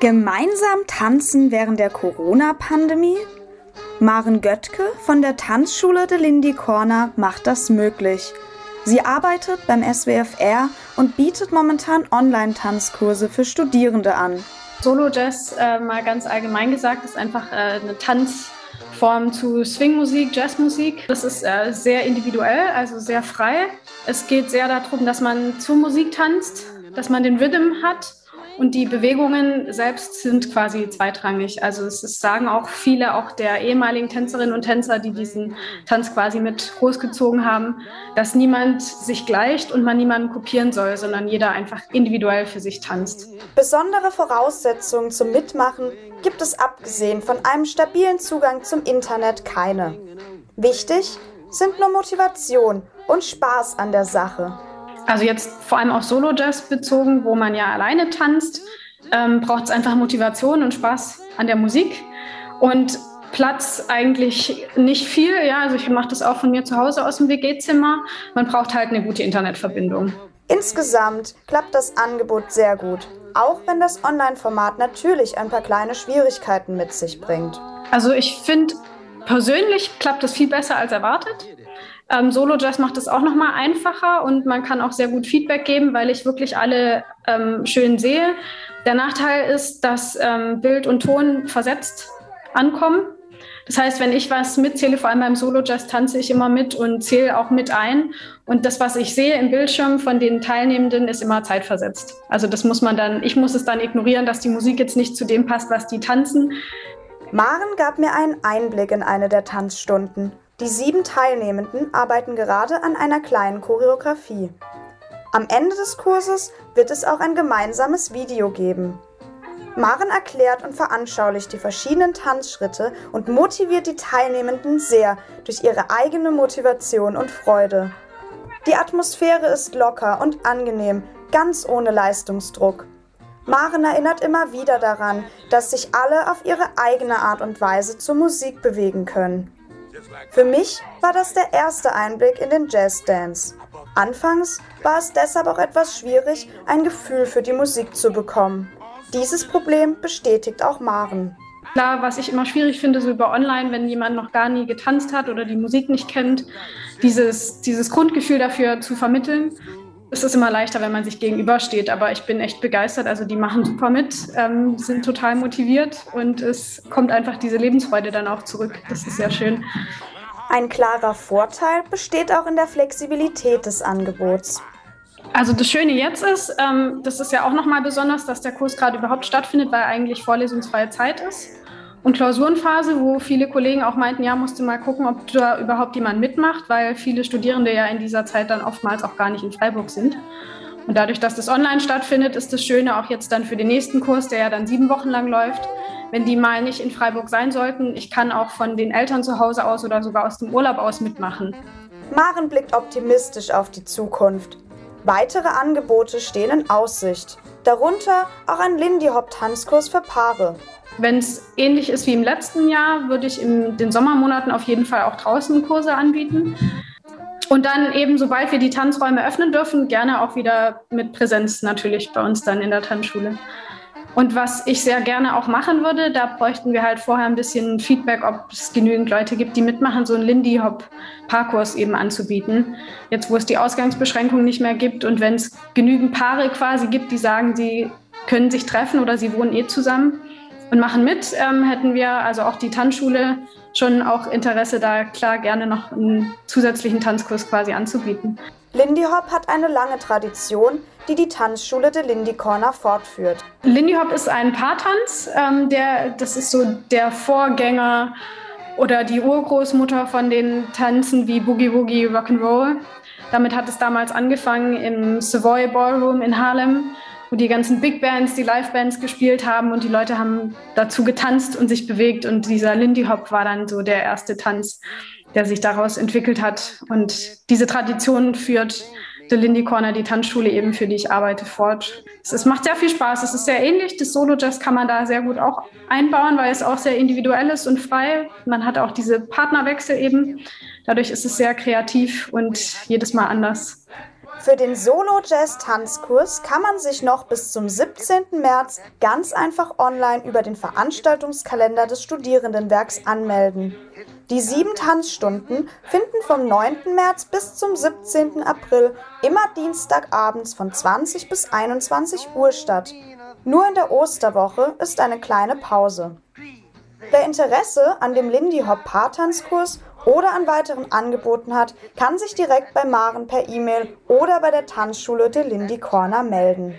Gemeinsam tanzen während der Corona-Pandemie? Maren Göttke von der Tanzschule de Lindy Corner macht das möglich. Sie arbeitet beim SWFR und bietet momentan Online-Tanzkurse für Studierende an. Solo Jazz, äh, mal ganz allgemein gesagt, ist einfach äh, eine Tanzform zu Swingmusik, Jazzmusik. Das ist äh, sehr individuell, also sehr frei. Es geht sehr darum, dass man zur Musik tanzt, dass man den Rhythm hat und die Bewegungen selbst sind quasi zweitrangig. Also es ist, sagen auch viele, auch der ehemaligen Tänzerinnen und Tänzer, die diesen Tanz quasi mit großgezogen haben, dass niemand sich gleicht und man niemanden kopieren soll, sondern jeder einfach individuell für sich tanzt. Besondere Voraussetzungen zum Mitmachen gibt es abgesehen von einem stabilen Zugang zum Internet keine. Wichtig sind nur Motivation und Spaß an der Sache. Also jetzt vor allem auf Solo-Jazz bezogen, wo man ja alleine tanzt, ähm, braucht es einfach Motivation und Spaß an der Musik. Und Platz eigentlich nicht viel. Ja, also ich mache das auch von mir zu Hause aus dem WG-Zimmer. Man braucht halt eine gute Internetverbindung. Insgesamt klappt das Angebot sehr gut, auch wenn das Online-Format natürlich ein paar kleine Schwierigkeiten mit sich bringt. Also ich finde, persönlich klappt es viel besser als erwartet. Ähm, Solo Jazz macht es auch noch mal einfacher und man kann auch sehr gut Feedback geben, weil ich wirklich alle ähm, schön sehe. Der Nachteil ist, dass ähm, Bild und Ton versetzt ankommen. Das heißt, wenn ich was mitzähle, vor allem beim Solo Jazz, tanze ich immer mit und zähle auch mit ein. Und das, was ich sehe im Bildschirm von den Teilnehmenden, ist immer zeitversetzt. Also das muss man dann, ich muss es dann ignorieren, dass die Musik jetzt nicht zu dem passt, was die tanzen. Maren gab mir einen Einblick in eine der Tanzstunden. Die sieben Teilnehmenden arbeiten gerade an einer kleinen Choreografie. Am Ende des Kurses wird es auch ein gemeinsames Video geben. Maren erklärt und veranschaulicht die verschiedenen Tanzschritte und motiviert die Teilnehmenden sehr durch ihre eigene Motivation und Freude. Die Atmosphäre ist locker und angenehm, ganz ohne Leistungsdruck. Maren erinnert immer wieder daran, dass sich alle auf ihre eigene Art und Weise zur Musik bewegen können. Für mich war das der erste Einblick in den Jazzdance. Anfangs war es deshalb auch etwas schwierig, ein Gefühl für die Musik zu bekommen. Dieses Problem bestätigt auch Maren. Klar, was ich immer schwierig finde, so über online, wenn jemand noch gar nie getanzt hat oder die Musik nicht kennt, dieses, dieses Grundgefühl dafür zu vermitteln es ist immer leichter, wenn man sich gegenübersteht, aber ich bin echt begeistert. Also die machen super mit, ähm, sind total motiviert und es kommt einfach diese Lebensfreude dann auch zurück. Das ist sehr schön. Ein klarer Vorteil besteht auch in der Flexibilität des Angebots. Also das Schöne jetzt ist, ähm, das ist ja auch nochmal besonders, dass der Kurs gerade überhaupt stattfindet, weil eigentlich vorlesungsfreie Zeit ist und Klausurenphase, wo viele Kollegen auch meinten, ja, musst du mal gucken, ob da überhaupt jemand mitmacht, weil viele Studierende ja in dieser Zeit dann oftmals auch gar nicht in Freiburg sind. Und dadurch, dass das online stattfindet, ist das Schöne auch jetzt dann für den nächsten Kurs, der ja dann sieben Wochen lang läuft, wenn die mal nicht in Freiburg sein sollten. Ich kann auch von den Eltern zu Hause aus oder sogar aus dem Urlaub aus mitmachen. Maren blickt optimistisch auf die Zukunft. Weitere Angebote stehen in Aussicht. Darunter auch ein Lindy Hop Tanzkurs für Paare. Wenn es ähnlich ist wie im letzten Jahr, würde ich in den Sommermonaten auf jeden Fall auch draußen Kurse anbieten. Und dann eben, sobald wir die Tanzräume öffnen dürfen, gerne auch wieder mit Präsenz natürlich bei uns dann in der Tanzschule. Und was ich sehr gerne auch machen würde, da bräuchten wir halt vorher ein bisschen Feedback, ob es genügend Leute gibt, die mitmachen, so einen Lindy Hop Parkurs eben anzubieten. Jetzt, wo es die Ausgangsbeschränkungen nicht mehr gibt und wenn es genügend Paare quasi gibt, die sagen, sie können sich treffen oder sie wohnen eh zusammen, und machen mit, ähm, hätten wir, also auch die Tanzschule, schon auch Interesse da klar gerne noch einen zusätzlichen Tanzkurs quasi anzubieten. Lindy Hop hat eine lange Tradition, die die Tanzschule de Lindy Corner fortführt. Lindy Hop ist ein Paartanz, ähm, der, das ist so der Vorgänger oder die Urgroßmutter von den Tanzen wie Boogie Woogie Rock'n'Roll. Damit hat es damals angefangen im Savoy Ballroom in Harlem wo die ganzen Big Bands, die Live-Bands gespielt haben und die Leute haben dazu getanzt und sich bewegt und dieser Lindy Hop war dann so der erste Tanz, der sich daraus entwickelt hat und diese Tradition führt The Lindy Corner, die Tanzschule eben, für die ich arbeite, fort. Es, es macht sehr viel Spaß. Es ist sehr ähnlich. Das Solo-Jazz kann man da sehr gut auch einbauen, weil es auch sehr individuell ist und frei. Man hat auch diese Partnerwechsel eben. Dadurch ist es sehr kreativ und jedes Mal anders. Für den Solo-Jazz-Tanzkurs kann man sich noch bis zum 17. März ganz einfach online über den Veranstaltungskalender des Studierendenwerks anmelden. Die sieben Tanzstunden finden vom 9. März bis zum 17. April immer Dienstagabends von 20 bis 21 Uhr statt. Nur in der Osterwoche ist eine kleine Pause. Wer Interesse an dem Lindy Hop Paartanzkurs oder an weiteren Angeboten hat, kann sich direkt bei Maren per E-Mail oder bei der Tanzschule de Lindy Corner melden.